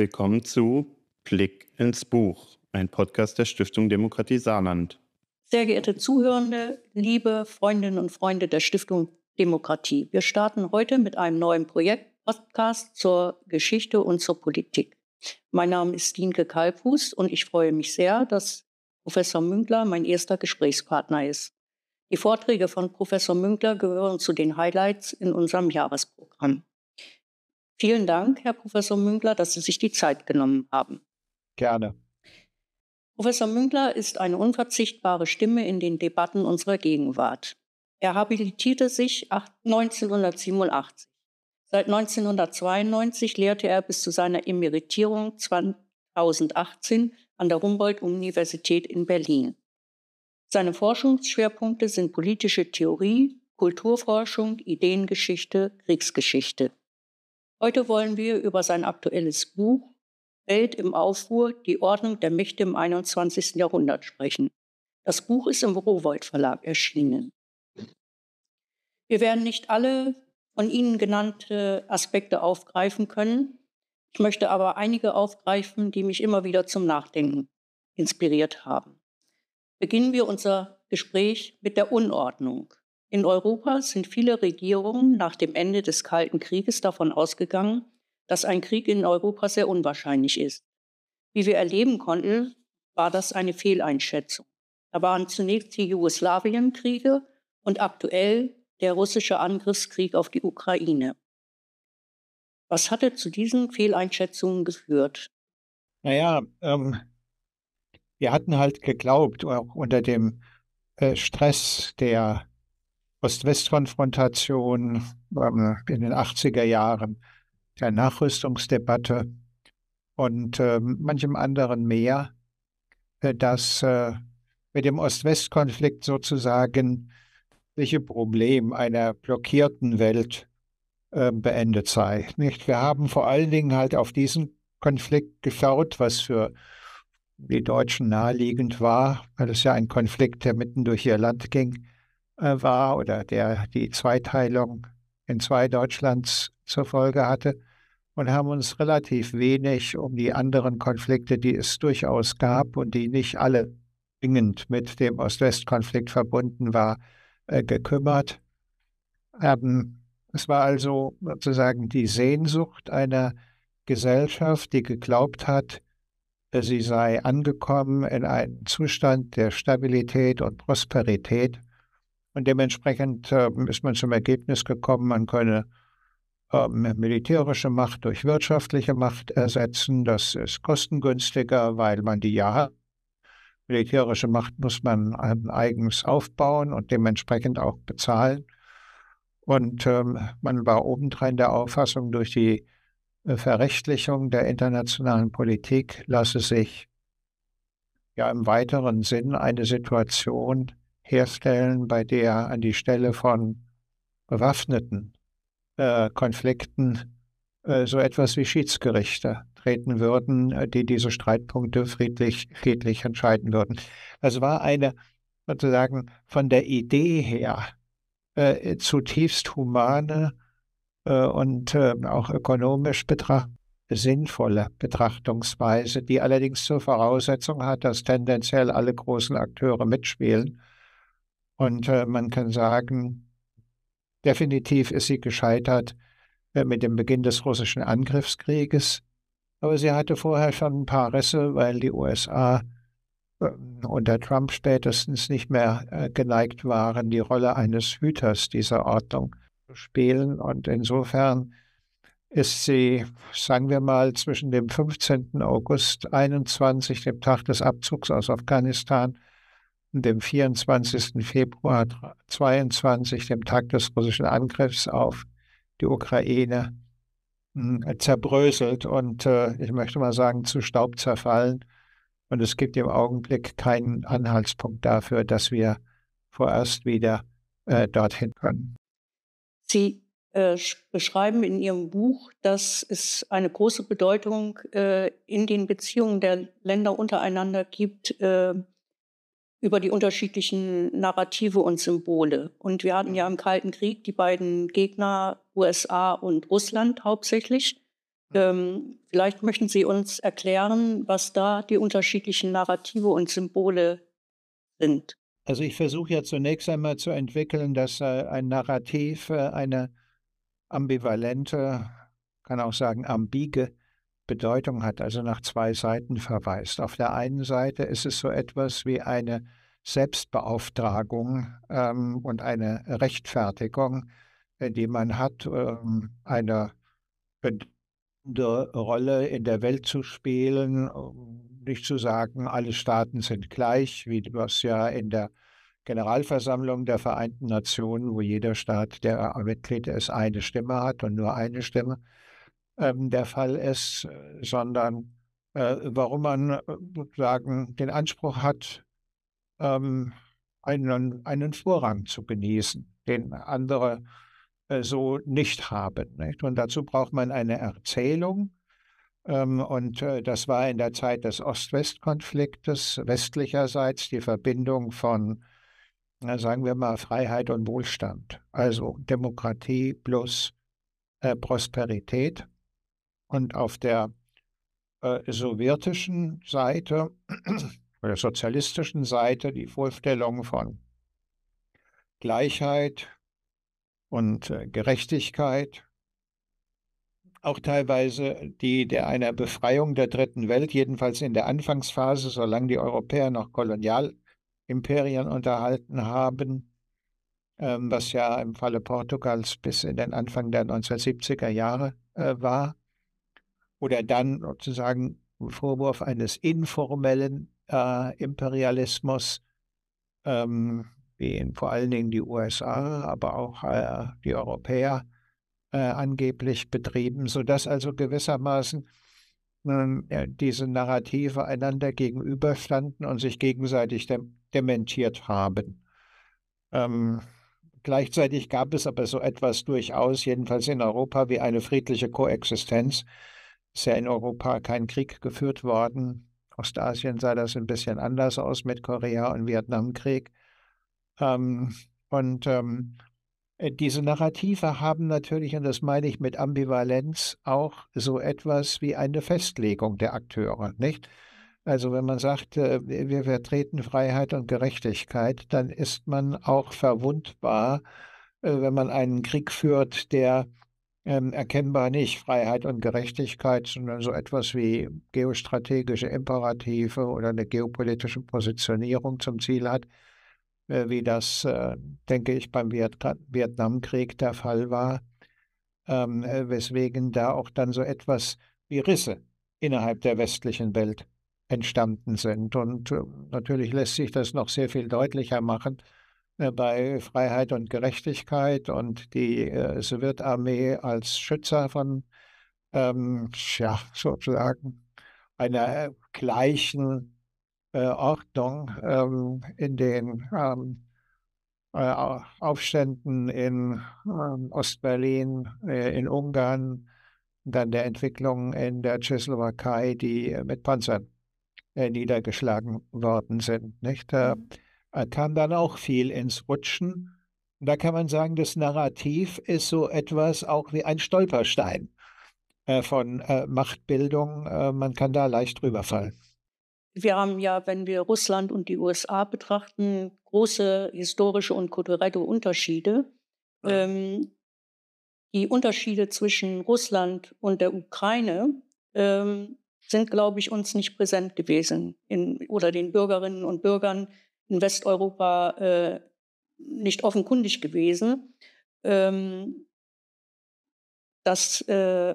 Willkommen zu Blick ins Buch, ein Podcast der Stiftung Demokratie Saarland. Sehr geehrte Zuhörende, liebe Freundinnen und Freunde der Stiftung Demokratie, wir starten heute mit einem neuen Projekt, Podcast zur Geschichte und zur Politik. Mein Name ist Dienke Kalbfuß und ich freue mich sehr, dass Professor Münkler mein erster Gesprächspartner ist. Die Vorträge von Professor Münkler gehören zu den Highlights in unserem Jahresprogramm. Vielen Dank, Herr Professor Münkler, dass Sie sich die Zeit genommen haben. Gerne. Professor Münkler ist eine unverzichtbare Stimme in den Debatten unserer Gegenwart. Er habilitierte sich 1987. Seit 1992 lehrte er bis zu seiner Emeritierung 2018 an der Humboldt-Universität in Berlin. Seine Forschungsschwerpunkte sind politische Theorie, Kulturforschung, Ideengeschichte, Kriegsgeschichte. Heute wollen wir über sein aktuelles Buch Welt im Aufruhr, die Ordnung der Mächte im 21. Jahrhundert sprechen. Das Buch ist im Rowold Verlag erschienen. Wir werden nicht alle von Ihnen genannte Aspekte aufgreifen können. Ich möchte aber einige aufgreifen, die mich immer wieder zum Nachdenken inspiriert haben. Beginnen wir unser Gespräch mit der Unordnung. In Europa sind viele Regierungen nach dem Ende des Kalten Krieges davon ausgegangen, dass ein Krieg in Europa sehr unwahrscheinlich ist. Wie wir erleben konnten, war das eine Fehleinschätzung. Da waren zunächst die Jugoslawienkriege und aktuell der russische Angriffskrieg auf die Ukraine. Was hatte zu diesen Fehleinschätzungen geführt? Naja, ähm, wir hatten halt geglaubt, auch unter dem äh, Stress der Ost-West-Konfrontation ähm, in den 80er Jahren, der Nachrüstungsdebatte und äh, manchem anderen mehr, äh, dass äh, mit dem Ost-West-Konflikt sozusagen welche Problem einer blockierten Welt äh, beendet sei. Nicht? Wir haben vor allen Dingen halt auf diesen Konflikt geschaut, was für die Deutschen naheliegend war, weil es ja ein Konflikt, der mitten durch ihr Land ging war oder der die Zweiteilung in zwei Deutschlands zur Folge hatte und haben uns relativ wenig um die anderen Konflikte, die es durchaus gab und die nicht alle zwingend mit dem Ost-West-Konflikt verbunden war, äh, gekümmert. Ähm, es war also sozusagen die Sehnsucht einer Gesellschaft, die geglaubt hat, äh, sie sei angekommen in einen Zustand der Stabilität und Prosperität und dementsprechend äh, ist man zum Ergebnis gekommen, man könne äh, militärische Macht durch wirtschaftliche Macht ersetzen. Das ist kostengünstiger, weil man die ja hat. Militärische Macht muss man eigens aufbauen und dementsprechend auch bezahlen. Und ähm, man war obendrein der Auffassung, durch die äh, Verrechtlichung der internationalen Politik lasse sich ja im weiteren Sinn eine Situation herstellen, bei der an die Stelle von bewaffneten äh, Konflikten äh, so etwas wie Schiedsgerichte treten würden, äh, die diese Streitpunkte friedlich, friedlich entscheiden würden. Es war eine sozusagen von der Idee her äh, zutiefst humane äh, und äh, auch ökonomisch betrachtet sinnvolle Betrachtungsweise, die allerdings zur Voraussetzung hat, dass tendenziell alle großen Akteure mitspielen und äh, man kann sagen, definitiv ist sie gescheitert äh, mit dem Beginn des russischen Angriffskrieges. Aber sie hatte vorher schon ein paar Risse, weil die USA äh, unter Trump spätestens nicht mehr äh, geneigt waren, die Rolle eines Hüters dieser Ordnung zu spielen. Und insofern ist sie, sagen wir mal, zwischen dem 15. August 21, dem Tag des Abzugs aus Afghanistan, dem 24. Februar 22, dem Tag des russischen Angriffs auf die Ukraine, hm, zerbröselt und äh, ich möchte mal sagen, zu Staub zerfallen. Und es gibt im Augenblick keinen Anhaltspunkt dafür, dass wir vorerst wieder äh, dorthin können. Sie äh, beschreiben in Ihrem Buch, dass es eine große Bedeutung äh, in den Beziehungen der Länder untereinander gibt, über die unterschiedlichen Narrative und Symbole. Und wir hatten ja im Kalten Krieg die beiden Gegner USA und Russland hauptsächlich. Ähm, vielleicht möchten Sie uns erklären, was da die unterschiedlichen Narrative und Symbole sind. Also ich versuche ja zunächst einmal zu entwickeln, dass äh, ein Narrativ äh, eine ambivalente, kann auch sagen ambige Bedeutung hat, also nach zwei Seiten verweist. Auf der einen Seite ist es so etwas wie eine Selbstbeauftragung ähm, und eine Rechtfertigung, äh, die man hat, ähm, eine Rolle in der Welt zu spielen, nicht zu sagen, alle Staaten sind gleich, wie was ja in der Generalversammlung der Vereinten Nationen, wo jeder Staat, der Mitglied ist, eine Stimme hat und nur eine Stimme, ähm, der Fall ist, sondern äh, warum man äh, sozusagen den Anspruch hat, ähm, einen, einen Vorrang zu genießen, den andere äh, so nicht haben. Nicht? Und dazu braucht man eine Erzählung. Ähm, und äh, das war in der Zeit des Ost-West-Konfliktes westlicherseits die Verbindung von, na, sagen wir mal, Freiheit und Wohlstand, also Demokratie plus äh, Prosperität. Und auf der äh, sowjetischen Seite oder sozialistischen Seite die Vorstellung von Gleichheit, und äh, Gerechtigkeit, auch teilweise die der einer Befreiung der dritten Welt, jedenfalls in der Anfangsphase, solange die Europäer noch Kolonialimperien unterhalten haben, ähm, was ja im Falle Portugals bis in den Anfang der 1970er Jahre äh, war, oder dann sozusagen Vorwurf eines informellen äh, Imperialismus, ähm, wie vor allen Dingen die USA, aber auch äh, die Europäer äh, angeblich betrieben, sodass also gewissermaßen äh, diese Narrative einander gegenüberstanden und sich gegenseitig dem dementiert haben. Ähm, gleichzeitig gab es aber so etwas durchaus, jedenfalls in Europa, wie eine friedliche Koexistenz. Ist ja in Europa kein Krieg geführt worden. Ostasien sah das ein bisschen anders aus mit Korea- und Vietnamkrieg. Ähm, und ähm, äh, diese Narrative haben natürlich, und das meine ich mit Ambivalenz, auch so etwas wie eine Festlegung der Akteure, nicht? Also wenn man sagt, äh, wir vertreten Freiheit und Gerechtigkeit, dann ist man auch verwundbar, äh, wenn man einen Krieg führt, der ähm, erkennbar nicht Freiheit und Gerechtigkeit, sondern so etwas wie geostrategische Imperative oder eine geopolitische Positionierung zum Ziel hat. Äh, wie das, äh, denke ich, beim Vietnamkrieg der Fall war, ähm, äh, weswegen da auch dann so etwas wie Risse innerhalb der westlichen Welt entstanden sind. Und natürlich lässt sich das noch sehr viel deutlicher machen bei Freiheit und Gerechtigkeit und die Sowjetarmee als Schützer von, ähm, ja, sozusagen einer gleichen äh, Ordnung ähm, in den ähm, äh, Aufständen in ähm, Ostberlin, äh, in Ungarn, dann der Entwicklung in der Tschechoslowakei, die mit Panzern niedergeschlagen worden sind. Nicht? Mhm. Kam dann auch viel ins Rutschen. Da kann man sagen, das Narrativ ist so etwas auch wie ein Stolperstein von Machtbildung. Man kann da leicht drüber fallen. Wir haben ja, wenn wir Russland und die USA betrachten, große historische und kulturelle Unterschiede. Ähm, die Unterschiede zwischen Russland und der Ukraine ähm, sind, glaube ich, uns nicht präsent gewesen in, oder den Bürgerinnen und Bürgern in Westeuropa äh, nicht offenkundig gewesen. Ähm, das äh,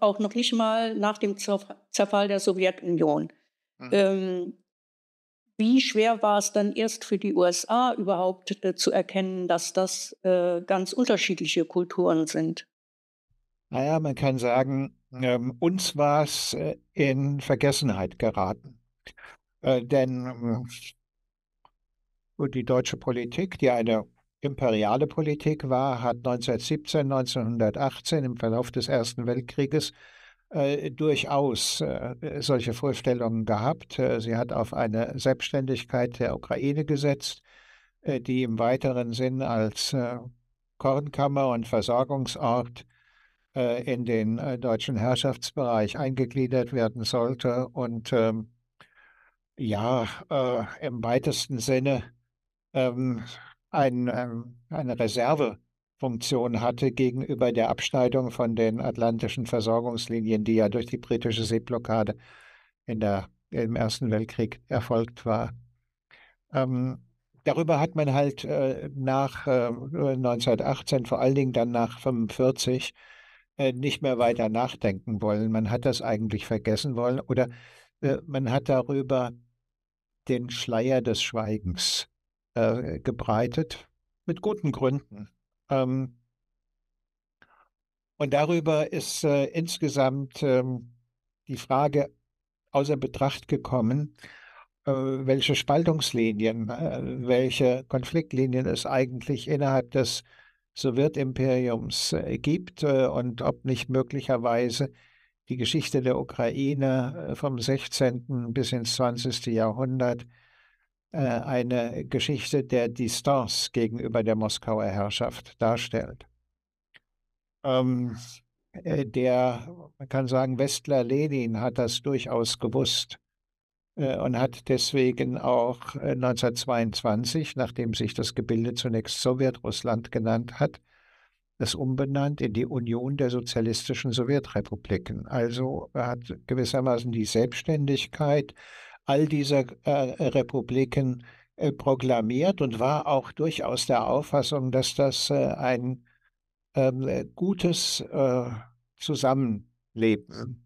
auch noch nicht mal nach dem Zerfall der Sowjetunion. Mhm. Ähm, wie schwer war es dann erst für die USA überhaupt äh, zu erkennen, dass das äh, ganz unterschiedliche Kulturen sind? Naja, man kann sagen, ähm, uns war es äh, in Vergessenheit geraten. Äh, denn äh, die deutsche Politik, die eine imperiale Politik war, hat 1917, 1918 im Verlauf des Ersten Weltkrieges äh, durchaus äh, solche Vorstellungen gehabt. Äh, sie hat auf eine Selbstständigkeit der Ukraine gesetzt, äh, die im weiteren Sinn als äh, Kornkammer und Versorgungsort in den deutschen Herrschaftsbereich eingegliedert werden sollte und ähm, ja, im weitesten Sinne ähm, ein, ähm, eine Reservefunktion hatte gegenüber der Abschneidung von den atlantischen Versorgungslinien, die ja durch die britische Seeblockade in der, im Ersten Weltkrieg erfolgt war. Ähm, darüber hat man halt äh, nach äh, 1918, vor allen Dingen dann nach 1945, äh, nicht mehr weiter nachdenken wollen. Man hat das eigentlich vergessen wollen oder äh, man hat darüber den Schleier des Schweigens äh, gebreitet, mit guten Gründen. Ähm, und darüber ist äh, insgesamt ähm, die Frage außer Betracht gekommen, äh, welche Spaltungslinien, äh, welche Konfliktlinien es eigentlich innerhalb des Sowjetimperiums äh, gibt äh, und ob nicht möglicherweise die Geschichte der Ukraine vom 16. bis ins 20. Jahrhundert äh, eine Geschichte der Distanz gegenüber der Moskauer Herrschaft darstellt. Ähm, äh, der, man kann sagen, Westler Lenin hat das durchaus gewusst äh, und hat deswegen auch 1922, nachdem sich das Gebilde zunächst Sowjetrussland genannt hat, es umbenannt in die Union der sozialistischen Sowjetrepubliken. Also hat gewissermaßen die Selbstständigkeit all dieser äh, Republiken äh, proklamiert und war auch durchaus der Auffassung, dass das äh, ein ähm, gutes äh, Zusammenleben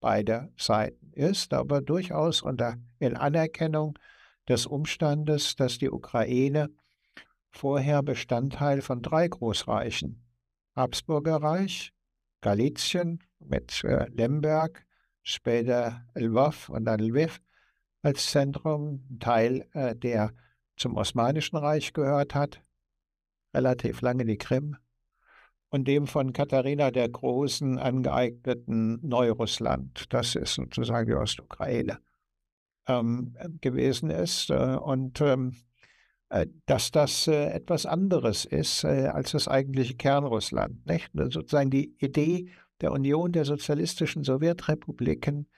beider Seiten ist, aber durchaus unter in Anerkennung des Umstandes, dass die Ukraine vorher Bestandteil von drei Großreichen Habsburger Reich, Galizien mit äh, Lemberg, später Lwów und dann Lviv als Zentrum, Teil, äh, der zum Osmanischen Reich gehört hat, relativ lange die Krim, und dem von Katharina der Großen angeeigneten Neurussland, das ist sozusagen die Ostukraine, ähm, gewesen ist. Äh, und ähm, äh, dass das äh, etwas anderes ist äh, als das eigentliche Kernrussland. Nicht? Sozusagen die Idee der Union der sozialistischen Sowjetrepubliken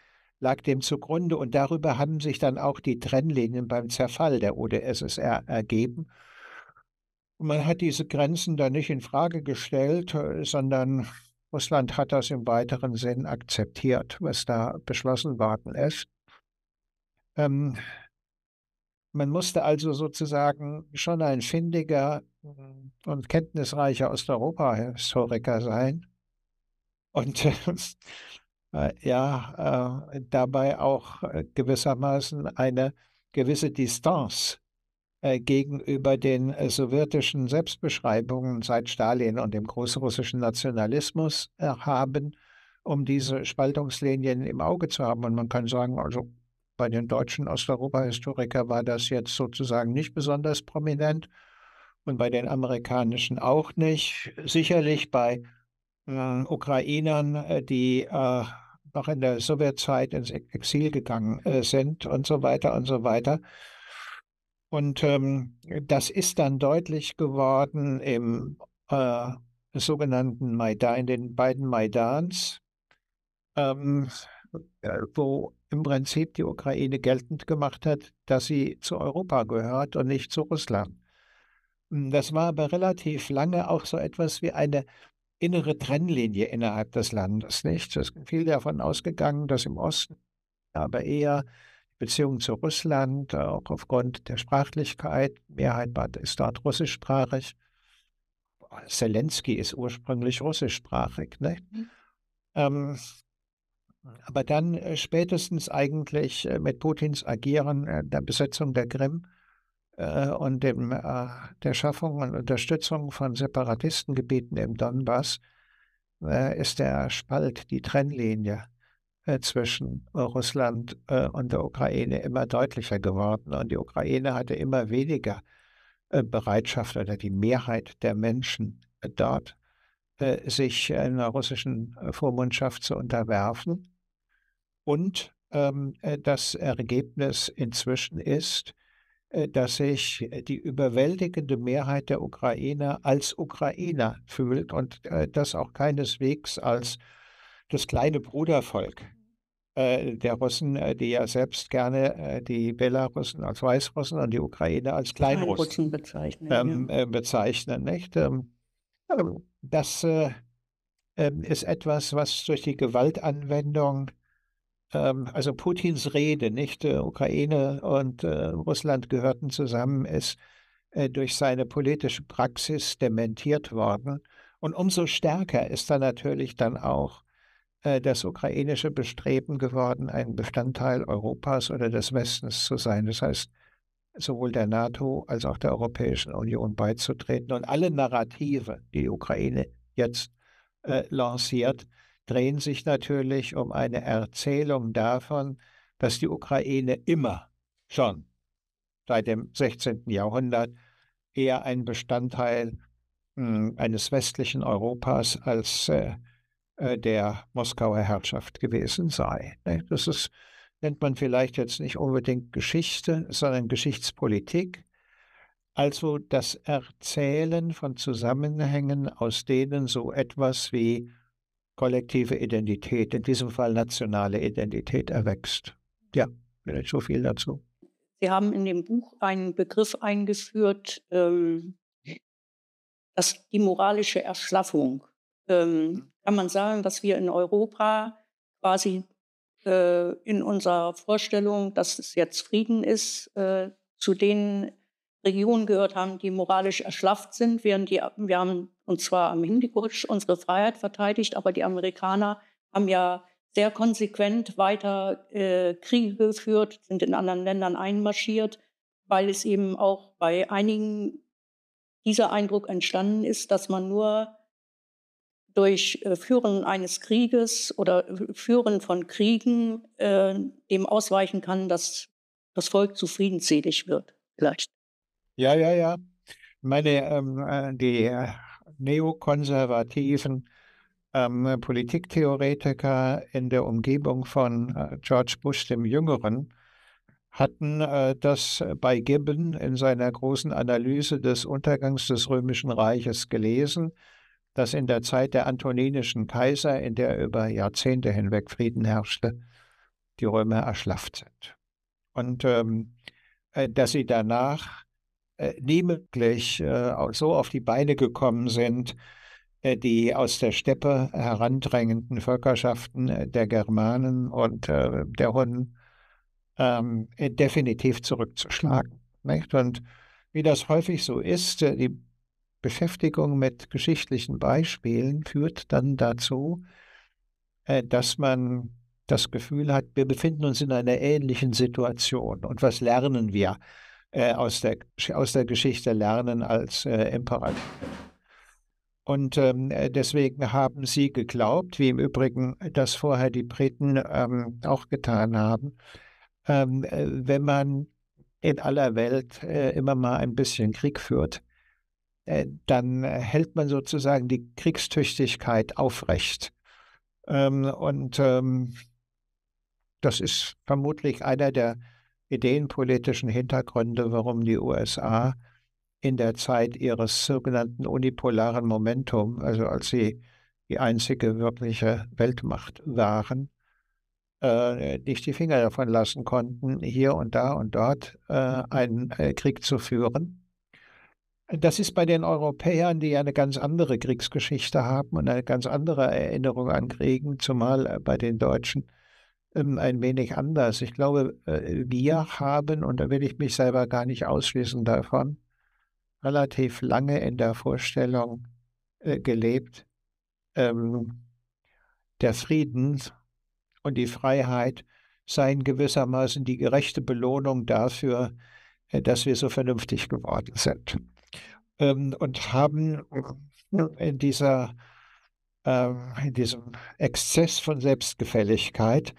lag dem zugrunde und darüber haben sich dann auch die Trennlinien beim Zerfall der UdSSR ergeben. Und man hat diese Grenzen da nicht in Frage gestellt, äh, sondern Russland hat das im weiteren Sinn akzeptiert, was da beschlossen worden ist. Ähm, man musste also sozusagen schon ein findiger und kenntnisreicher Osteuropa-Historiker sein. Und äh, ja, äh, dabei auch äh, gewissermaßen eine gewisse Distanz äh, gegenüber den äh, sowjetischen Selbstbeschreibungen seit Stalin und dem großrussischen Nationalismus äh, haben, um diese Spaltungslinien im Auge zu haben. Und man kann sagen, also bei den deutschen Osteuropa-Historikern war das jetzt sozusagen nicht besonders prominent und bei den amerikanischen auch nicht. Sicherlich bei äh, Ukrainern, äh, die äh, noch in der Sowjetzeit ins Exil gegangen äh, sind und so weiter und so weiter. Und ähm, das ist dann deutlich geworden im äh, sogenannten Maidan, in den beiden Maidans, ähm, äh, wo im Prinzip die Ukraine geltend gemacht hat, dass sie zu Europa gehört und nicht zu Russland. Das war aber relativ lange auch so etwas wie eine innere Trennlinie innerhalb des Landes, nicht? Es ist viel davon ausgegangen, dass im Osten aber eher die Beziehung zu Russland, auch aufgrund der Sprachlichkeit, Mehrheit ist dort russischsprachig. Zelensky ist ursprünglich russischsprachig, nicht? Mhm. Ähm, aber dann äh, spätestens eigentlich äh, mit Putins Agieren äh, der Besetzung der Krim äh, und dem, äh, der Schaffung und Unterstützung von Separatistengebieten im Donbass äh, ist der Spalt, die Trennlinie zwischen Russland und der Ukraine immer deutlicher geworden. Und die Ukraine hatte immer weniger Bereitschaft oder die Mehrheit der Menschen dort, sich einer russischen Vormundschaft zu unterwerfen. Und ähm, das Ergebnis inzwischen ist, äh, dass sich die überwältigende Mehrheit der Ukrainer als Ukrainer fühlt und äh, das auch keineswegs als das kleine Brudervolk äh, der Russen, die ja selbst gerne die Belarussen als Weißrussen und die Ukrainer als Kleinrussen bezeichnen. Ähm, ja. bezeichnen nicht? Ähm, das äh, ist etwas, was durch die Gewaltanwendung ähm, also Putins Rede, nicht äh, Ukraine und äh, Russland gehörten zusammen, ist äh, durch seine politische Praxis dementiert worden. Und umso stärker ist da natürlich dann auch das ukrainische Bestreben geworden, ein Bestandteil Europas oder des Westens zu sein. Das heißt, sowohl der NATO als auch der Europäischen Union beizutreten. Und alle Narrative, die die Ukraine jetzt äh, lanciert, drehen sich natürlich um eine Erzählung davon, dass die Ukraine immer schon seit dem 16. Jahrhundert eher ein Bestandteil mh, hm, eines westlichen Europas als äh, äh, der Moskauer Herrschaft gewesen sei. Ne? Das ist, nennt man vielleicht jetzt nicht unbedingt Geschichte, sondern Geschichtspolitik. Also das Erzählen von Zusammenhängen, aus denen so etwas wie kollektive Identität, in diesem Fall nationale Identität erwächst. Ja, vielleicht so viel dazu. Sie haben in dem Buch einen Begriff eingeführt, ähm, das die moralische Erschlaffung. Ähm, kann man sagen, dass wir in Europa quasi äh, in unserer Vorstellung, dass es jetzt Frieden ist, äh, zu den Regionen gehört haben, die moralisch erschlafft sind, während die, wir haben und zwar am Hindukusch unsere Freiheit verteidigt, aber die Amerikaner haben ja sehr konsequent weiter äh, Kriege geführt, sind in anderen Ländern einmarschiert, weil es eben auch bei einigen dieser Eindruck entstanden ist, dass man nur durch äh, Führen eines Krieges oder Führen von Kriegen äh, dem ausweichen kann, dass das Volk zufriedenselig wird, vielleicht. Ja, ja, ja. Meine, ähm, äh, die äh, neokonservativen ähm, Politiktheoretiker in der Umgebung von äh, George Bush dem Jüngeren hatten äh, das bei Gibbon in seiner großen Analyse des Untergangs des Römischen Reiches gelesen, dass in der Zeit der antoninischen Kaiser, in der über Jahrzehnte hinweg Frieden herrschte, die Römer erschlafft sind. Und ähm, äh, dass sie danach äh, nie möglich äh, so auf die Beine gekommen sind, äh, die aus der Steppe herandrängenden Völkerschaften der Germanen und der Hunnen ähm, definitiv zurückzuschlagen. Nicht? Und wie das häufig so ist, die Beschäftigung mit geschichtlichen Beispielen führt dann dazu, dass man das Gefühl hat, wir befinden uns in einer ähnlichen Situation. Und was lernen wir äh, aus, der, aus der Geschichte lernen als äh, Imperativ. Und ähm, äh, deswegen haben sie geglaubt, wie im Übrigen das vorher die Briten ähm, auch getan haben, ähm, äh, wenn man in aller Welt äh, immer mal ein bisschen Krieg führt, äh, dann hält man sozusagen die Kriegstüchtigkeit aufrecht. Ähm, und ähm, das ist vermutlich einer der ideenpolitischen Hintergründe, warum die USA in der Zeit ihres sogenannten unipolaren Momentum, also als sie die einzige wirkliche Weltmacht waren, äh, nicht die Finger davon lassen konnten, hier und da und dort äh, einen äh, Krieg zu führen. Das ist bei den Europäern, die ja eine ganz andere Kriegsgeschichte haben und eine ganz andere Erinnerung an Kriegen, zumal äh, bei den Deutschen ein wenig anders. Ich glaube, äh, wir haben, und da will ich mich selber gar nicht ausschließen davon, relativ lange in der Vorstellung äh, gelebt, ähm, der Frieden und die Freiheit seien gewissermaßen die gerechte Belohnung dafür, äh, dass wir so vernünftig geworden sind. Ähm, und haben in dieser in diesem Exzess von Selbstgefälligkeit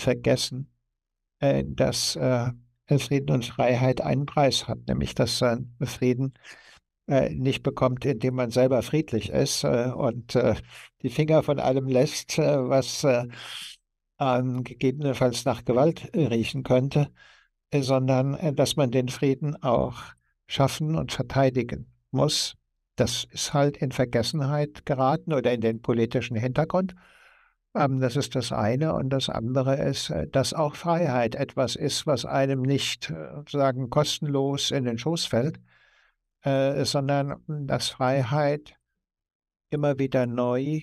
vergessen, äh, dass äh, Frieden und Freiheit einen Preis hat, nämlich dass man Frieden äh, nicht bekommt, indem man selber friedlich ist und die Finger von allem lässt, was gegebenenfalls nach Gewalt riechen könnte, sondern dass man den Frieden auch schaffen und verteidigen muss. Das ist halt in Vergessenheit geraten oder in den politischen Hintergrund. Ähm, das ist das eine. Und das andere ist, äh, dass auch Freiheit etwas ist, was einem nicht äh, sagen kostenlos in den Schoß fällt, äh, sondern dass Freiheit immer wieder neu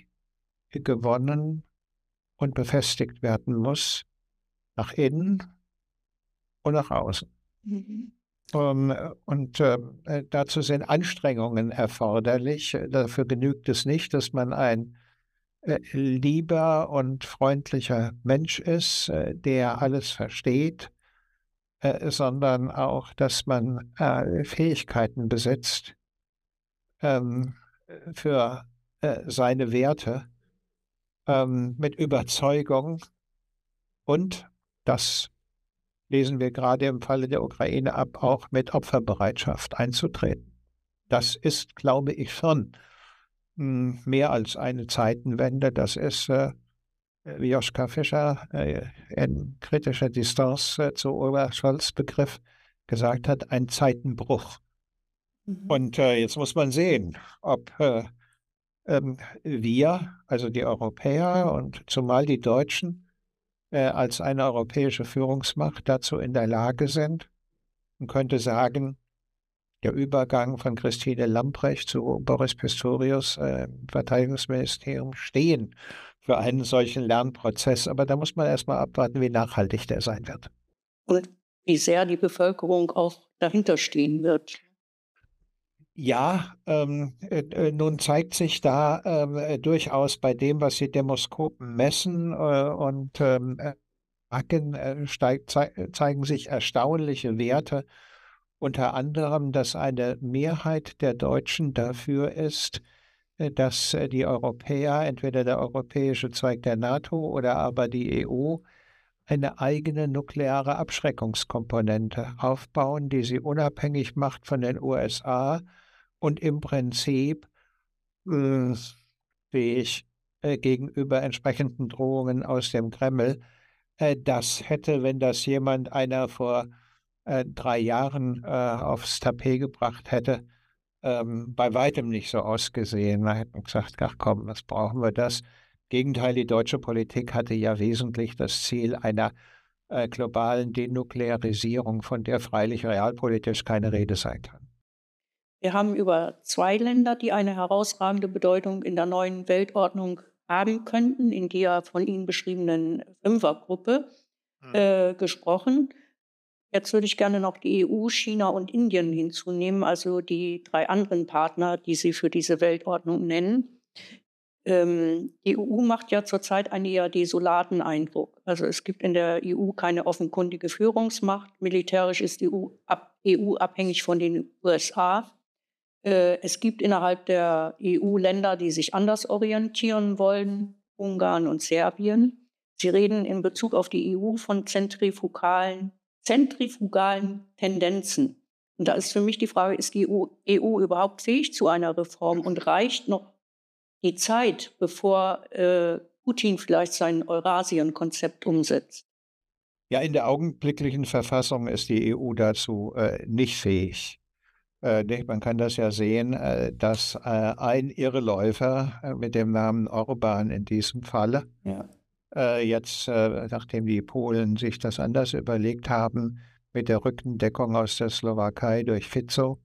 gewonnen und befestigt werden muss, nach innen und nach außen. Mhm. Um, ähm, und äh, dazu sind Anstrengungen erforderlich. Dafür genügt es nicht, dass man ein lieber und freundlicher Mensch ist, äh, der alles versteht, äh, sondern auch, dass man Fähigkeiten besitzt ähm, für seine Werte ähm, mit Überzeugung und das lesen wir gerade im Falle der Ukraine ab, auch mit Opferbereitschaft einzutreten. Das ist, glaube ich, schon mehr als eine Zeitenwende. Das ist, äh, wie Joschka Fischer äh, in kritischer Distanz äh, zu Olaf Scholz Begriff gesagt hat, ein Zeitenbruch. Mhm. Und äh, jetzt muss man sehen, ob äh, ähm, wir, also die Europäer und zumal die Deutschen, äh, als eine europäische Führungsmacht dazu in der Lage sind. Man könnte sagen, der Übergang von Christine Lamprecht zu Boris Pistorius äh, im Verteidigungsministerium stehen für einen solchen Lernprozess. Aber da muss man erstmal abwarten, wie nachhaltig der sein wird. Und wie sehr die Bevölkerung auch dahinter stehen wird. Ja, ähm, äh, äh nun zeigt sich da ähm, äh, durchaus bei dem, was die Demoskopen messen äh, und ähm, äh, steigt, ze zeigen sich erstaunliche Werte unter anderem, dass eine Mehrheit der Deutschen dafür ist, äh, dass äh, die Europäer, entweder der europäische Zweig der NATO oder aber die EU, eine eigene nukleare Abschreckungskomponente aufbauen, die sie unabhängig macht von den USA und im Prinzip äh, fähig äh, gegenüber entsprechenden Drohungen aus dem Kreml. Äh, das hätte, wenn das jemand einer vor äh, drei Jahren äh, aufs Tapet gebracht hätte, ähm, bei weitem nicht so ausgesehen. Da hätte man gesagt, ach komm, was brauchen wir das? Gegenteil, die deutsche Politik hatte ja wesentlich das Ziel einer äh, globalen Denuklearisierung, von der freilich realpolitisch keine Rede sein kann. Wir haben über zwei Länder, die eine herausragende Bedeutung in der neuen Weltordnung haben könnten, in der von Ihnen beschriebenen Fünfergruppe hm. äh, gesprochen. Jetzt würde ich gerne noch die EU, China und Indien hinzunehmen, also die drei anderen Partner, die Sie für diese Weltordnung nennen. Ähm, die EU macht ja zurzeit einen eher desolaten Eindruck. Also es gibt in der EU keine offenkundige Führungsmacht. Militärisch ist die EU, ab, EU abhängig von den USA. Äh, es gibt innerhalb der EU Länder, die sich anders orientieren wollen, Ungarn und Serbien. Sie reden in Bezug auf die EU von zentrifugalen zentrifugalen Tendenzen. Und da ist für mich die Frage, ist die EU, EU überhaupt fähig zu einer Reform und reicht noch die Zeit, bevor äh, Putin vielleicht sein Eurasien-Konzept umsetzt? Ja, in der augenblicklichen Verfassung ist die EU dazu äh, nicht fähig. Äh, man kann das ja sehen, äh, dass äh, ein Irreläufer äh, mit dem Namen Orban in diesem Falle ja. Äh, jetzt, äh, nachdem die Polen sich das anders überlegt haben, mit der Rückendeckung aus der Slowakei durch Fico,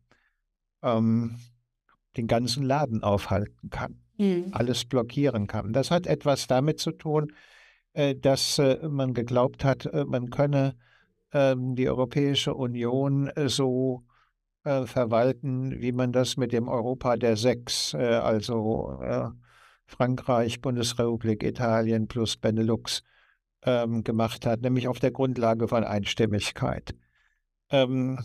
ähm, den ganzen Laden aufhalten kann, mhm. alles blockieren kann. Das hat etwas damit zu tun, äh, dass man geglaubt hat, man könne ähm, die Europäische Union so verwalten, wie man das mit dem Europa der Sechs, also Frankreich, Bundesrepublik, Italien plus Benelux ähm, gemacht hat, nämlich auf der Grundlage von Einstimmigkeit. Ähm,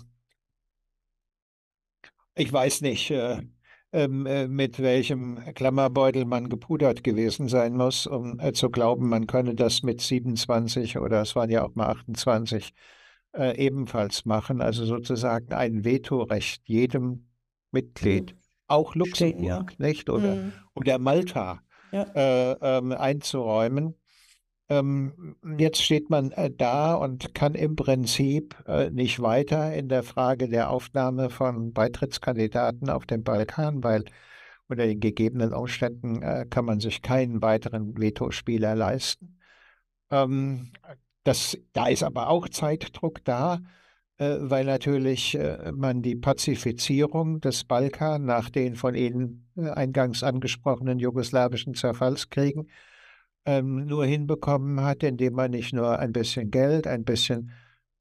ich weiß nicht, äh, ähm, äh, mit welchem Klammerbeutel man gepudert gewesen sein muss, um äh, zu glauben, man könne das mit 27 oder es waren ja auch mal 28 äh, ebenfalls machen. Also sozusagen ein Vetorecht jedem Mitglied. Mhm auch Luxemburg, ja. nicht? Oder, mhm. oder Malta ja. äh, ähm, einzuräumen. Ähm, jetzt steht man äh, da und kann im Prinzip äh, nicht weiter in der Frage der Aufnahme von Beitrittskandidaten auf dem Balkan, weil unter den gegebenen Umständen äh, kann man sich keinen weiteren Vetospieler leisten. Ähm, das, da ist aber auch Zeitdruck da, weil natürlich äh, man die Pazifizierung des Balkan nach den von Ihnen äh, eingangs angesprochenen jugoslawischen Zerfallskriegen ähm, nur hinbekommen hat, indem man nicht nur ein bisschen Geld, ein bisschen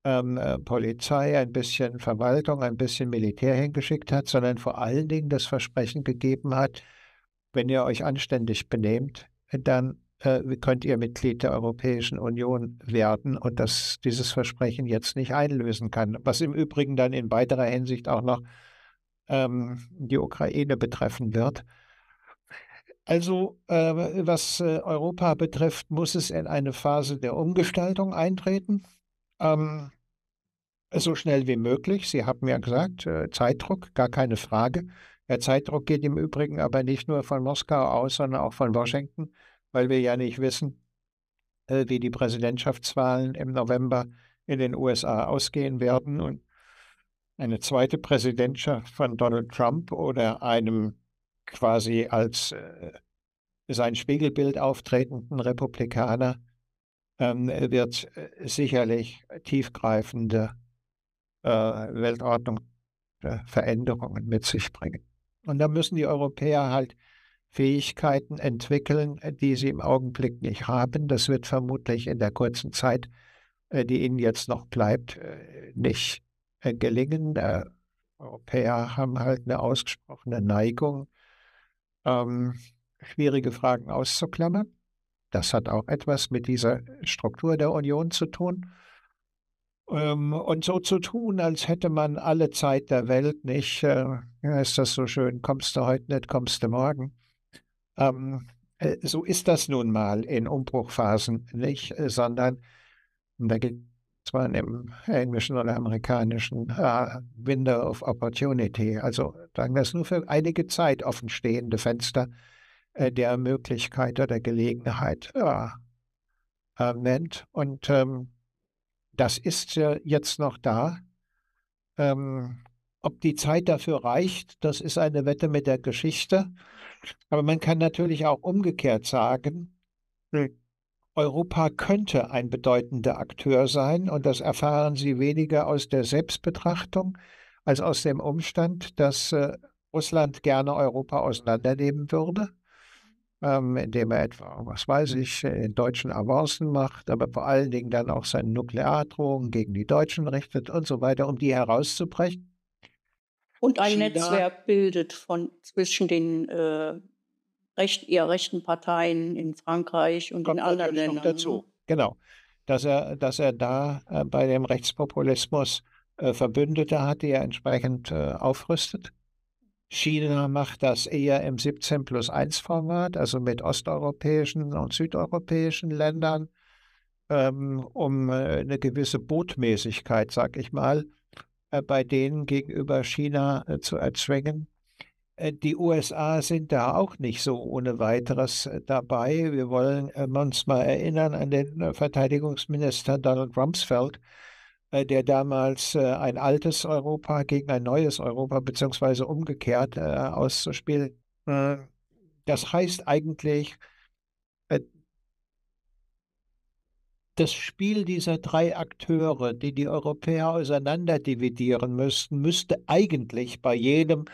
ähm, Polizei, ein bisschen Verwaltung, ein bisschen Militär hingeschickt hat, sondern vor allen Dingen das Versprechen gegeben hat, wenn ihr euch anständig benehmt, dann äh, könnt ihr Mitglied der Europäischen Union werden und dass dieses Versprechen jetzt nicht einlösen kann. Was im Übrigen dann in weiterer Hinsicht auch noch ähm, die Ukraine betreffen wird. Also äh, was äh, Europa betrifft, muss es in eine Phase der Umgestaltung eintreten. Ähm, so schnell wie möglich. Sie haben ja gesagt, äh, Zeitdruck, gar keine Frage. Der Zeitdruck geht im Übrigen aber nicht nur von Moskau aus, sondern auch von Washington weil wir ja nicht wissen, äh, wie die Präsidentschaftswahlen im November in den USA ausgehen werden. Und eine zweite Präsidentschaft von Donald Trump oder einem quasi als äh, sein Spiegelbild auftretenden Republikaner ähm, wird äh, sicherlich tiefgreifende äh, Weltordnungsveränderungen äh, mit sich bringen. Und da müssen die Europäer halt Fähigkeiten entwickeln, äh, die sie im Augenblick nicht haben. Das wird vermutlich in der kurzen Zeit, äh, die ihnen jetzt noch bleibt, äh, nicht gelingen. Die Europäer haben halt eine ausgesprochene Neigung, ähm, schwierige Fragen auszuklammern. Das hat auch etwas mit dieser Struktur der Union zu tun. Ähm, und so zu tun, als hätte man alle Zeit der Welt nicht, äh, ist das so schön, kommst du heute nicht, kommst du morgen. Ähm, äh, so ist das nun mal in Umbruchphasen nicht, äh, sondern da gibt es zwar im englischen oder amerikanischen uh, Window of Opportunity, also sagen wir es nur für einige Zeit offenstehende Fenster äh, der Möglichkeit oder Gelegenheit äh, nennt. Und ähm, das ist äh, jetzt noch da. Ähm, ob die Zeit dafür reicht, das ist eine Wette mit der Geschichte. Aber man kann natürlich auch umgekehrt sagen, hm. Europa könnte ein bedeutender Akteur sein und das erfahren Sie weniger aus der Selbstbetrachtung als aus dem Umstand, dass äh, Russland gerne Europa auseinandernehmen würde, ähm, indem er etwa, was weiß ich, in deutschen Avancen macht, aber vor allen Dingen dann auch seine Nukleardrohungen gegen die Deutschen richtet und so weiter, um die herauszubrechen. Und ein China. Netzwerk bildet von zwischen den äh, recht, eher rechten Parteien in Frankreich und Kommt in anderen Ländern. dazu. Genau. Dass er, dass er da äh, bei dem Rechtspopulismus äh, Verbündete hat, die er entsprechend äh, aufrüstet. China macht das eher im 17 plus 1 Format, also mit osteuropäischen und südeuropäischen Ländern, ähm, um äh, eine gewisse Botmäßigkeit, sag ich mal, bei denen gegenüber China äh, zu erzwingen. Äh, die USA sind da auch nicht so ohne weiteres dabei. Wir wollen uns mal erinnern an den Verteidigungsminister Donald Rumsfeld, der damals ein altes Europa gegen ein neues Europa beziehungsweise umgekehrt auszuspielen. Das heißt eigentlich, das Spiel dieser drei Akteure, die die Europäer auseinanderdividieren müssten, müsste eigentlich bei jedem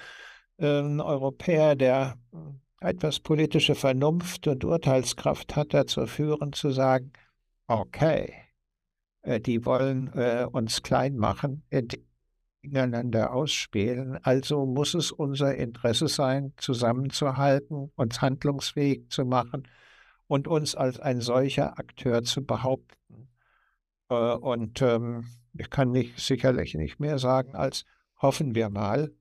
äh, Europäer, der äh, etwas politische Vernunft und Urteilskraft hat, dazu führen, zu sagen, okay, äh, die wollen äh, uns klein machen, gegeneinander ausspielen, also muss es unser Interesse sein, zusammenzuhalten, uns handlungsfähig zu machen und uns als ein solcher Akteur zu behaupten. Äh, und ähm, ich kann nicht, sicherlich nicht mehr sagen, als hoffen wir mal,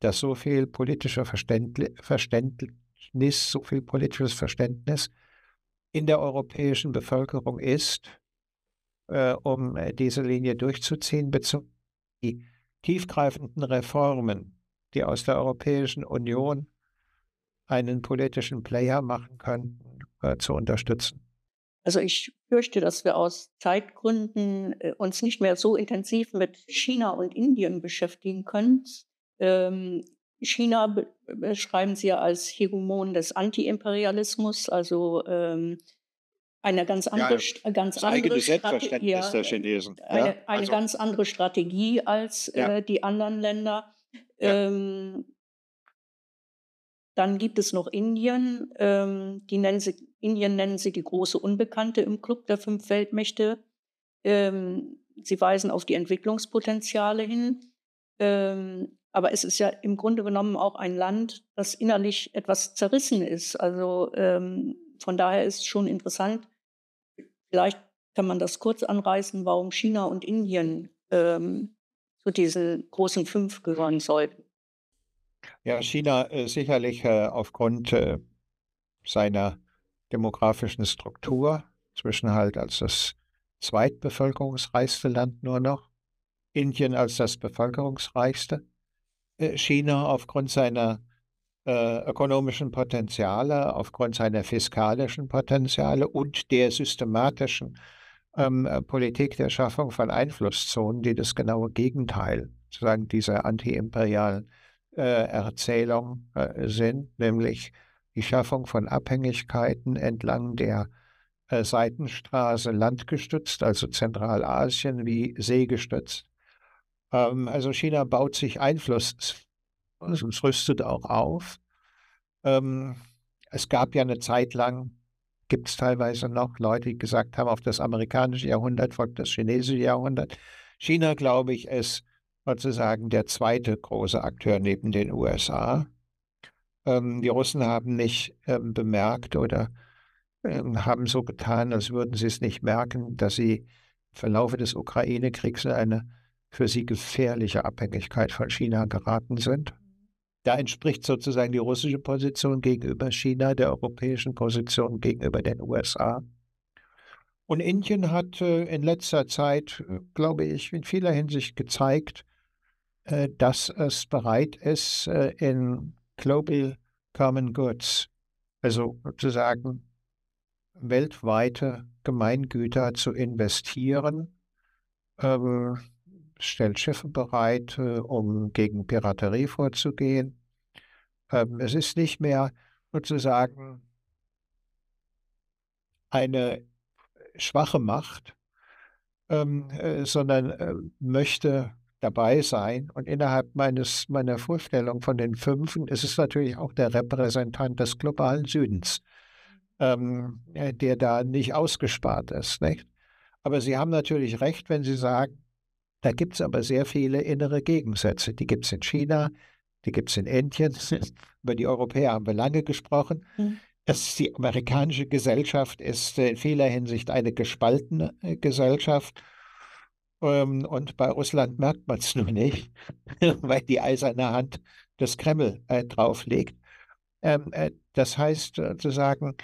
dass so viel politischer Verständnis, so viel politisches Verständnis in der europäischen Bevölkerung ist, äh, um äh, diese Linie durchzuziehen, bezogen die tiefgreifenden Reformen, die aus der Europäischen Union einen politischen Player machen könnten, äh, zu unterstützen. Also ich fürchte, dass wir aus Zeitgründen äh, uns nicht mehr so intensiv mit China und Indien beschäftigen können. Ähm, China beschreiben Sie ja als Hegemon des Antiimperialismus, also ähm, eine ganz andere, ja, ganz das andere Strategie, ja, der Chinesen. Ja, eine, eine also, ganz andere Strategie als äh, die anderen Länder. Ähm, dann gibt es noch Indien. Ähm, die nennen sie, Indien nennen sie die große Unbekannte im Club der fünf Weltmächte. Ähm, sie weisen auf die Entwicklungspotenziale hin. Ähm, aber es ist ja im Grunde genommen auch ein Land, das innerlich etwas zerrissen ist. Also ähm, von daher ist es schon interessant. Vielleicht kann man das kurz anreißen, warum China und Indien ähm, zu diesen großen fünf gehören sollten. Ja, China äh, sicherlich äh, aufgrund äh, seiner demografischen Struktur, zwischen halt als das zweitbevölkerungsreichste Land nur noch, Indien als das bevölkerungsreichste, äh, China aufgrund seiner äh, ökonomischen Potenziale, aufgrund seiner fiskalischen Potenziale und der systematischen ähm, äh, Politik der Schaffung von Einflusszonen, die das genaue Gegenteil sozusagen dieser antiimperialen äh, Erzählung äh, sind, nämlich die Schaffung von Abhängigkeiten entlang der äh, Seitenstraße landgestützt, also Zentralasien wie seegestützt. Ähm, also China baut sich Einfluss und rüstet auch auf. Ähm, es gab ja eine Zeit lang, gibt es teilweise noch Leute, die gesagt haben, auf das amerikanische Jahrhundert folgt das chinesische Jahrhundert. China, glaube ich, ist sozusagen der zweite große Akteur neben den USA. Ähm, die Russen haben nicht ähm, bemerkt oder ähm, haben so getan, als würden sie es nicht merken, dass sie im Verlauf des Ukraine-Kriegs in eine für sie gefährliche Abhängigkeit von China geraten sind. Da entspricht sozusagen die russische Position gegenüber China der europäischen Position gegenüber den USA. Und Indien hat äh, in letzter Zeit, äh, glaube ich, in vieler Hinsicht gezeigt, äh, dass es bereit ist, in Global Common Goods, also sozusagen weltweite Gemeingüter zu investieren, ähm, stellt Schiffe bereit, um gegen Piraterie vorzugehen. Ähm, es ist nicht mehr sozusagen eine schwache Macht, ähm, äh, sondern äh, möchte dabei sein. Und innerhalb meines, meiner Vorstellung von den Fünfen ist es natürlich auch der Repräsentant des globalen Südens, ähm, der da nicht ausgespart ist. Nicht? Aber Sie haben natürlich recht, wenn Sie sagen, da gibt es aber sehr viele innere Gegensätze. Die gibt es in China, die gibt es in Indien. Über die Europäer haben wir lange gesprochen. Mhm. Die amerikanische Gesellschaft ist in vieler Hinsicht eine gespaltene äh, Gesellschaft. Ähm, und bei Russland merkt man es nur nicht, weil die eiserne Hand des Kreml äh, drauflegt. Ähm, äh, das heißt sozusagen,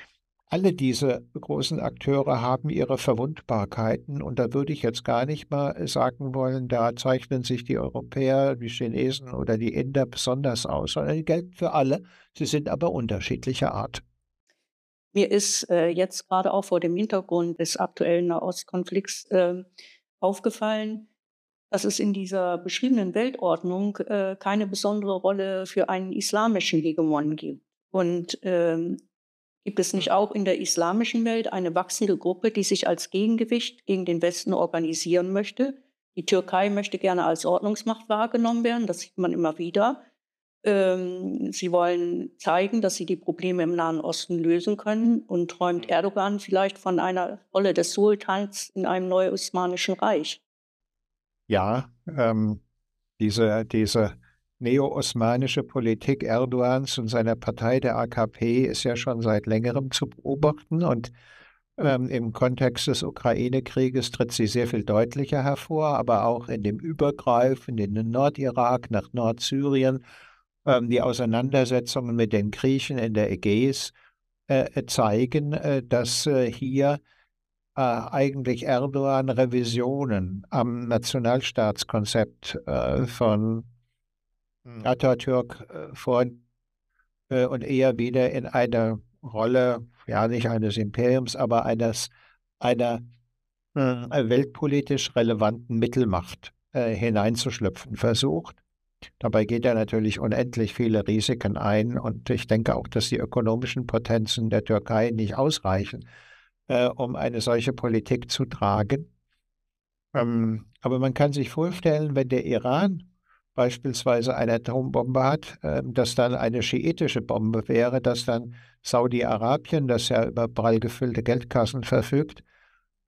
alle diese großen Akteure haben ihre Verwundbarkeiten und da würde ich jetzt gar nicht mal sagen wollen, da zeichnen sich die Europäer, die Chinesen oder die Inder besonders aus, sondern die gelten für alle. Sie sind aber unterschiedlicher Art. Mir ist äh, jetzt gerade auch vor dem Hintergrund des aktuellen Nahostkonflikts äh, aufgefallen, dass es in dieser beschriebenen Weltordnung äh, keine besondere Rolle für einen islamischen Hegemon gibt. Und ähm, Gibt es nicht auch in der islamischen Welt eine wachsende Gruppe, die sich als Gegengewicht gegen den Westen organisieren möchte? Die Türkei möchte gerne als Ordnungsmacht wahrgenommen werden, das sieht man immer wieder. Ähm, sie wollen zeigen, dass sie die Probleme im Nahen Osten lösen können und träumt Erdogan vielleicht von einer Rolle des Sultans in einem neu-osmanischen Reich. Ja, ähm, diese, diese neo-osmanische Politik Erdogans und seiner Partei, der AKP, ist ja schon seit längerem zu beobachten und ähm, im Kontext des Ukraine-Krieges tritt sie sehr viel deutlicher hervor, aber auch in dem Übergreifen in den Nordirak nach Nordsyrien, die Auseinandersetzungen mit den Griechen in der Ägäis äh, zeigen, äh, dass äh, hier äh, eigentlich Erdogan Revisionen am Nationalstaatskonzept äh, von hm. Atatürk äh, vor äh, und eher wieder in eine Rolle, ja nicht eines Imperiums, aber eines einer äh, weltpolitisch relevanten Mittelmacht äh, hineinzuschlüpfen versucht. Dabei geht er natürlich unendlich viele Risiken ein und ich denke auch, dass die ökonomischen Potenzen der Türkei nicht ausreichen, äh, um eine solche Politik zu tragen. Ähm, aber man kann sich vorstellen, wenn der Iran beispielsweise eine Atombombe hat, äh, dass dann eine schiitische Bombe wäre, dass dann Saudi-Arabien, das ja über prall gefüllte Geldkassen verfügt,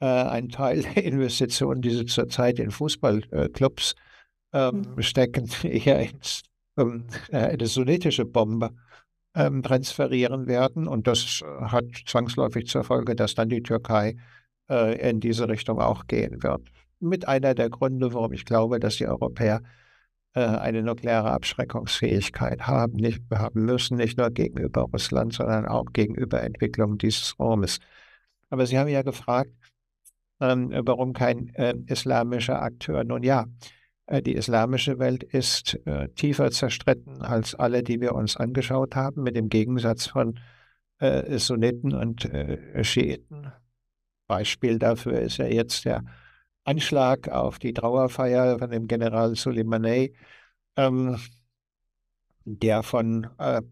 äh, einen Teil der Investitionen, die sie zurzeit in Fußballclubs ähm, mhm. stecken, eher ins, ähm, äh, eine sunnitische Bombe ähm, transferieren werden. Und das hat zwangsläufig zur Folge, dass dann die Türkei äh, in diese Richtung auch gehen wird. Mit einer der Gründe, warum ich glaube, dass die Europäer äh, eine nukleare Abschreckungsfähigkeit haben, nicht, haben müssen, nicht nur gegenüber Russland, sondern auch gegenüber Entwicklung dieses Raumes. Aber Sie haben ja gefragt, ähm, warum kein äh, islamischer Akteur? Nun ja, äh, die islamische Welt ist äh, tiefer zerstritten als alle, die wir uns angeschaut haben, mit dem Gegensatz von äh, Sunniten und äh, Schiiten. Beispiel dafür ist ja jetzt der Anschlag auf die Trauerfeier von dem General Soleimani, ähm, der von äh,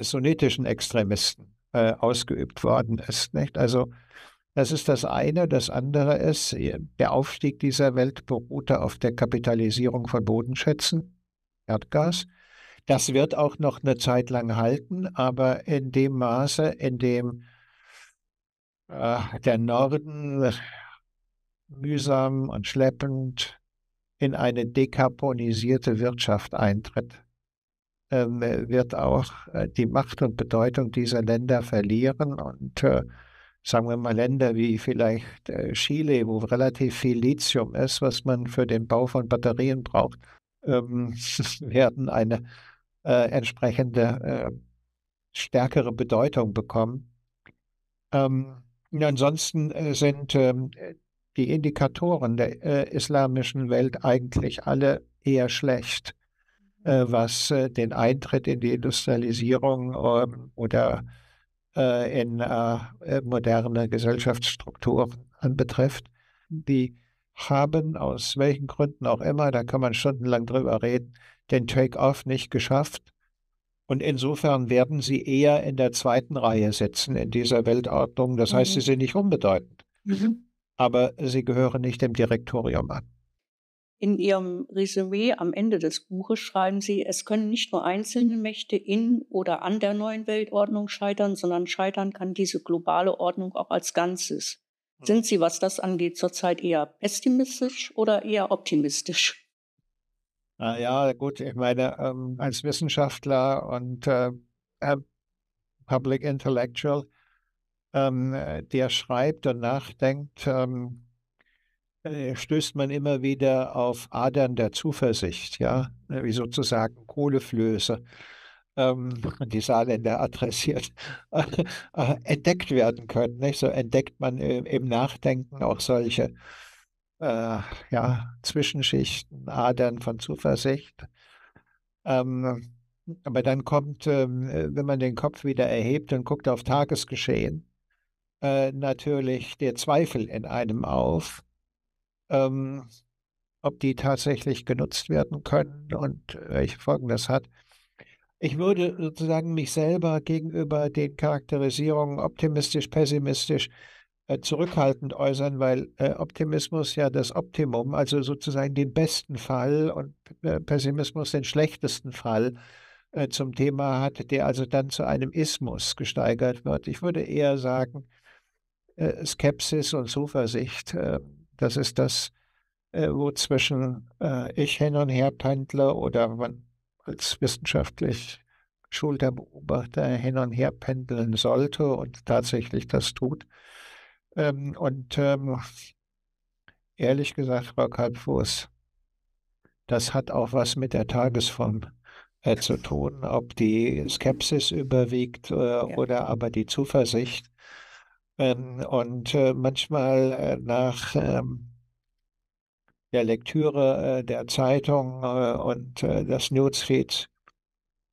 sunnitischen Extremisten äh, ausgeübt worden ist. Nicht? Also das ist das eine. Das andere ist, der Aufstieg dieser Welt beruhte auf der Kapitalisierung von Bodenschätzen, Erdgas. Das wird auch noch eine Zeit lang halten, aber in dem Maße, in dem äh, der Norden mühsam und schleppend in eine dekarbonisierte Wirtschaft eintritt, äh, wird auch äh, die Macht und Bedeutung dieser Länder verlieren und äh, sagen wir mal, Länder wie vielleicht äh, Chile, wo relativ viel Lithium ist, was man für den Bau von Batterien braucht, ähm, werden eine äh, entsprechende äh, stärkere Bedeutung bekommen. Ähm, ansonsten äh, sind ähm, die Indikatoren der islamischen Welt eigentlich alle eher schlecht, was den Eintritt in die Industrialisierung ähm, oder in äh, äh, moderne Gesellschaftsstrukturen anbetrifft. Die haben aus welchen Gründen auch immer, da kann man stundenlang drüber reden, den Take-off nicht geschafft. Und insofern werden sie eher in der zweiten Reihe sitzen in dieser Weltordnung. Das heißt, sie mhm. sind nicht unbedeutend, mhm. aber sie gehören nicht dem Direktorium an. In Ihrem Resümee am Ende des Buches schreiben Sie, es können nicht nur einzelne Mächte in oder an der neuen Weltordnung scheitern, sondern scheitern kann diese globale Ordnung auch als Ganzes. Hm. Sind Sie, was das angeht, zurzeit eher pessimistisch oder eher optimistisch? Na ja, gut, ich meine, ähm, als Wissenschaftler und äh, äh Public Intellectual, ähm, der schreibt und nachdenkt, ähm, äh, stößt man immer wieder auf Adern der Zuversicht, ja, ne, wie sozusagen Kohleflöße, ähm, die Saarländer adressiert, äh, entdeckt werden können. Nicht? So entdeckt man im Nachdenken auch solche äh, ja, Zwischenschichten, Adern von Zuversicht. Ähm, aber dann kommt, ähm, wenn man den Kopf wieder erhebt und guckt auf Tagesgeschehen, äh, natürlich der Zweifel in einem auf ähm, ob die tatsächlich genutzt werden können und welche Folgen das hat. Ich würde sozusagen mich selber gegenüber den Charakterisierungen optimistisch, pessimistisch äh, zurückhaltend äußern, weil äh, Optimismus ja das Optimum, also sozusagen den besten Fall und äh, Pessimismus den schlechtesten Fall äh, zum Thema hat, der also dann zu einem Ismus gesteigert wird. Ich würde eher sagen, äh, Skepsis und Zuversicht ähm, das ist das, äh, wo zwischen äh, ich hin und her pendle oder man als wissenschaftlich geschulter Beobachter hin und her pendeln sollte und tatsächlich das tut. Ähm, und ähm, ehrlich gesagt, Frau Kalbfuß, das hat auch was mit der Tagesform äh, zu tun, ob die Skepsis überwiegt äh, ja. oder aber die Zuversicht. Ähm, und äh, manchmal äh, nach ähm, der Lektüre äh, der Zeitung und des Newsfeeds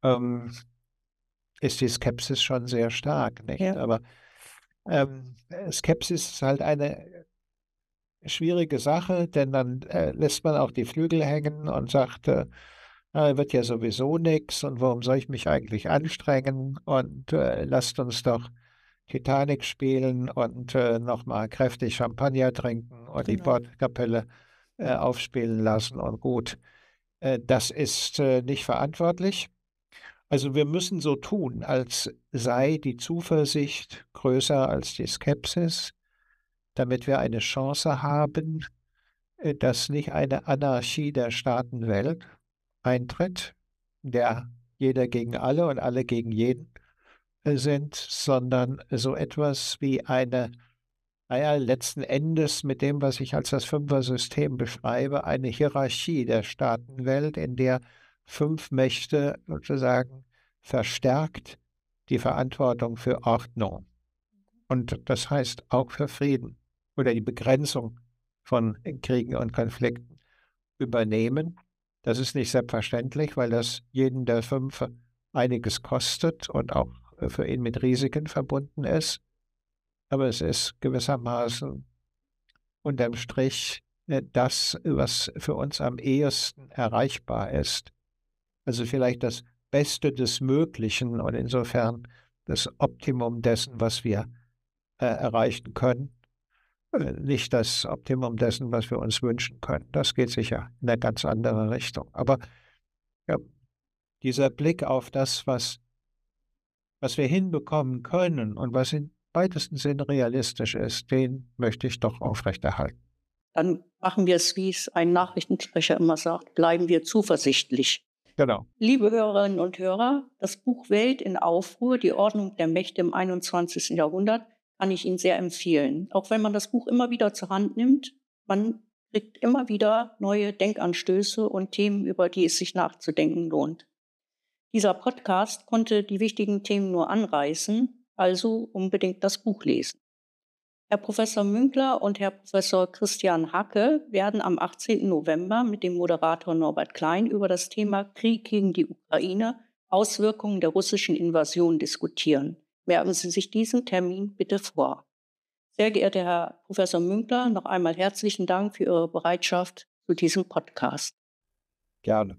ähm, ist die Skepsis schon sehr stark, nicht? Ja. Aber Ähm, Skepsis ist halt eine schwierige Sache, denn dann äh, lässt man auch die Flügel hängen und sagt, äh, wird ja sowieso nichts und warum soll ich mich eigentlich anstrengen und äh, lasst uns doch Titanic spielen und äh, nochmal kräftig Champagner trinken und genau. die Bordkapelle äh, aufspielen lassen und gut. Äh, das ist äh, nicht verantwortlich. Also wir müssen so tun, als sei die Zuversicht größer als die Skepsis, damit wir eine Chance haben, äh, dass nicht eine Anarchie der Staatenwelt eintritt, der jeder gegen alle und alle gegen jeden sind, sondern so etwas wie eine, naja, letzten Endes mit dem, was ich als das Fünfer-System beschreibe, eine Hierarchie der Staatenwelt, in der fünf Mächte sozusagen verstärkt die Verantwortung für Ordnung. Und das heißt auch für Frieden oder die Begrenzung von Kriegen und Konflikten übernehmen. Das ist nicht selbstverständlich, weil das jeden der fünf einiges kostet und auch für ihn mit Risiken verbunden ist. Aber es ist gewissermaßen unterm Strich äh, das, was für uns am ehesten erreichbar ist. Also vielleicht das Beste des Möglichen und insofern das Optimum dessen, was wir äh, erreichen können. Äh, nicht das Optimum dessen, was wir uns wünschen können. Das geht sicher in eine ganz andere Richtung. Aber ja, dieser Blick auf das, was was wir hinbekommen können und was im weitesten Sinn realistisch ist, den möchte ich doch aufrechterhalten. Dann machen wir es, wie es ein Nachrichtensprecher immer sagt, bleiben wir zuversichtlich. Genau. Liebe Hörerinnen und Hörer, das Buch Welt in Aufruhr, die Ordnung der Mächte im 21. Jahrhundert, kann ich Ihnen sehr empfehlen. Auch wenn man das Buch immer wieder zur Hand nimmt, man kriegt immer wieder neue Denkanstöße und Themen, über die es sich nachzudenken lohnt. Dieser Podcast konnte die wichtigen Themen nur anreißen, also unbedingt das Buch lesen. Herr Professor Münkler und Herr Professor Christian Hacke werden am 18. November mit dem Moderator Norbert Klein über das Thema Krieg gegen die Ukraine, Auswirkungen der russischen Invasion diskutieren. Merken Sie sich diesen Termin bitte vor. Sehr geehrter Herr Professor Münkler, noch einmal herzlichen Dank für Ihre Bereitschaft zu diesem Podcast. Gerne.